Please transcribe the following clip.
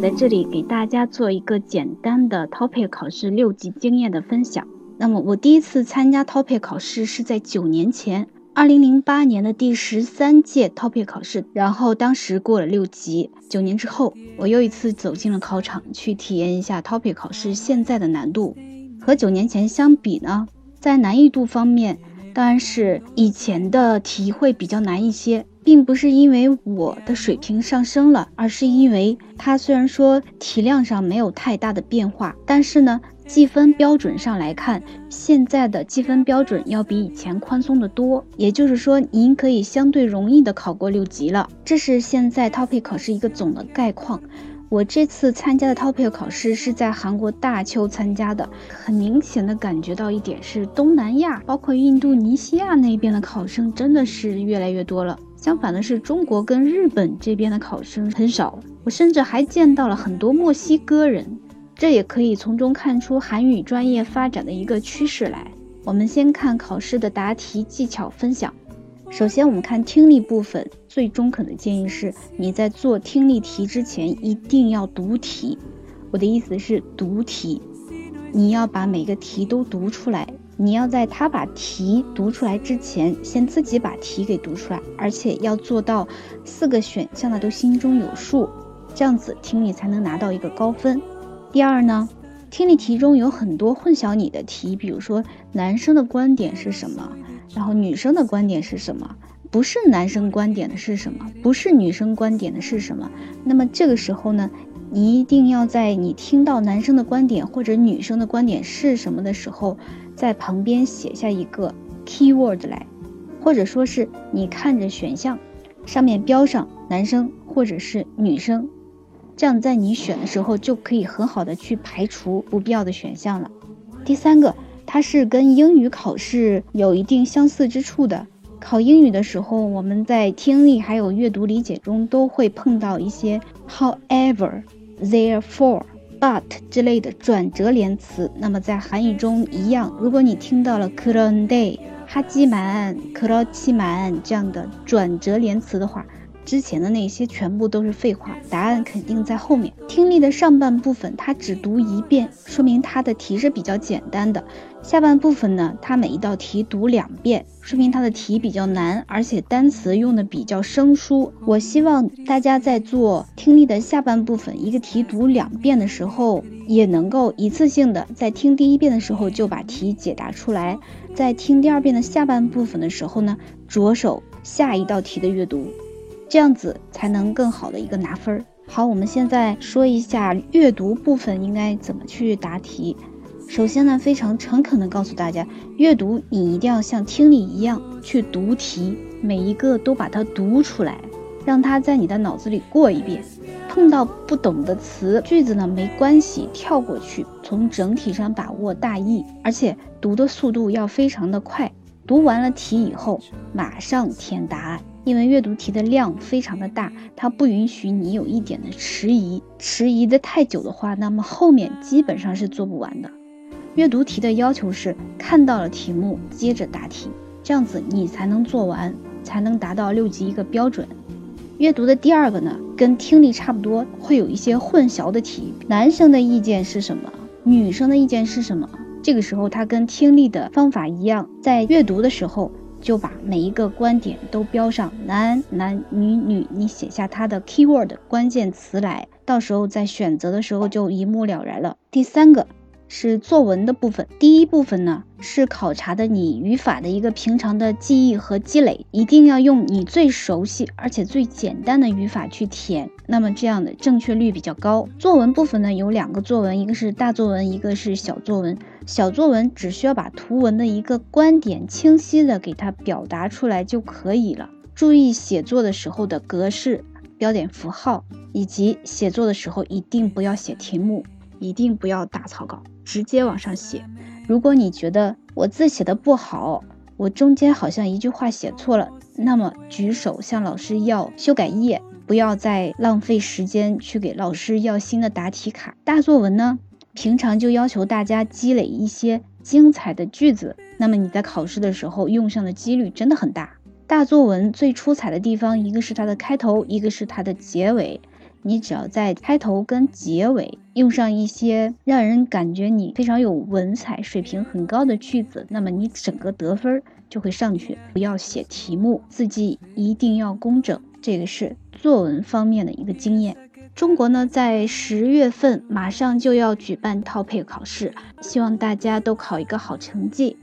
在这里给大家做一个简单的 TOPIK 考试六级经验的分享。那么我第一次参加 TOPIK 考试是在九年前，二零零八年的第十三届 TOPIK 考试，然后当时过了六级。九年之后，我又一次走进了考场，去体验一下 TOPIK 考试现在的难度。和九年前相比呢，在难易度方面，当然是以前的题会比较难一些。并不是因为我的水平上升了，而是因为它虽然说题量上没有太大的变化，但是呢，计分标准上来看，现在的计分标准要比以前宽松的多。也就是说，您可以相对容易的考过六级了。这是现在 TOPIK 考试一个总的概况。我这次参加的 TOPIK 考试是在韩国大邱参加的，很明显的感觉到一点是，东南亚包括印度尼西亚那边的考生真的是越来越多了。相反的是，中国跟日本这边的考生很少，我甚至还见到了很多墨西哥人，这也可以从中看出韩语专业发展的一个趋势来。我们先看考试的答题技巧分享。首先，我们看听力部分，最中肯的建议是，你在做听力题之前一定要读题。我的意思是读题，你要把每个题都读出来。你要在他把题读出来之前，先自己把题给读出来，而且要做到四个选项的都心中有数，这样子听力才能拿到一个高分。第二呢，听力题中有很多混淆你的题，比如说男生的观点是什么，然后女生的观点是什么，不是男生观点的是什么，不是女生观点的是什么。那么这个时候呢，你一定要在你听到男生的观点或者女生的观点是什么的时候。在旁边写下一个 keyword 来，或者说是你看着选项上面标上男生或者是女生，这样在你选的时候就可以很好的去排除不必要的选项了。第三个，它是跟英语考试有一定相似之处的。考英语的时候，我们在听力还有阅读理解中都会碰到一些 however、therefore。but 之类的转折连词，那么在韩语中一样，如果你听到了 k r o n day、哈基满、克劳奇满这样的转折连词的话，之前的那些全部都是废话，答案肯定在后面。听力的上半部分，它只读一遍，说明它的题是比较简单的。下半部分呢，它每一道题读两遍，说明它的题比较难，而且单词用的比较生疏。我希望大家在做听力的下半部分，一个题读两遍的时候，也能够一次性的在听第一遍的时候就把题解答出来，在听第二遍的下半部分的时候呢，着手下一道题的阅读，这样子才能更好的一个拿分儿。好，我们现在说一下阅读部分应该怎么去答题。首先呢，非常诚恳的告诉大家，阅读你一定要像听力一样去读题，每一个都把它读出来，让它在你的脑子里过一遍。碰到不懂的词句子呢，没关系，跳过去，从整体上把握大意，而且读的速度要非常的快。读完了题以后，马上填答案，因为阅读题的量非常的大，它不允许你有一点的迟疑，迟疑的太久的话，那么后面基本上是做不完的。阅读题的要求是看到了题目接着答题，这样子你才能做完，才能达到六级一个标准。阅读的第二个呢，跟听力差不多，会有一些混淆的题。男生的意见是什么？女生的意见是什么？这个时候它跟听力的方法一样，在阅读的时候就把每一个观点都标上男男女女，你写下它的 keyword 关键词来，到时候在选择的时候就一目了然了。第三个。是作文的部分，第一部分呢是考察的你语法的一个平常的记忆和积累，一定要用你最熟悉而且最简单的语法去填，那么这样的正确率比较高。作文部分呢有两个作文，一个是大作文，一个是小作文。小作文只需要把图文的一个观点清晰的给它表达出来就可以了，注意写作的时候的格式、标点符号，以及写作的时候一定不要写题目。一定不要打草稿，直接往上写。如果你觉得我字写的不好，我中间好像一句话写错了，那么举手向老师要修改页，不要再浪费时间去给老师要新的答题卡。大作文呢，平常就要求大家积累一些精彩的句子，那么你在考试的时候用上的几率真的很大。大作文最出彩的地方，一个是它的开头，一个是它的结尾。你只要在开头跟结尾用上一些让人感觉你非常有文采、水平很高的句子，那么你整个得分就会上去。不要写题目，字迹一定要工整，这个是作文方面的一个经验。中国呢，在十月份马上就要举办套配考试，希望大家都考一个好成绩。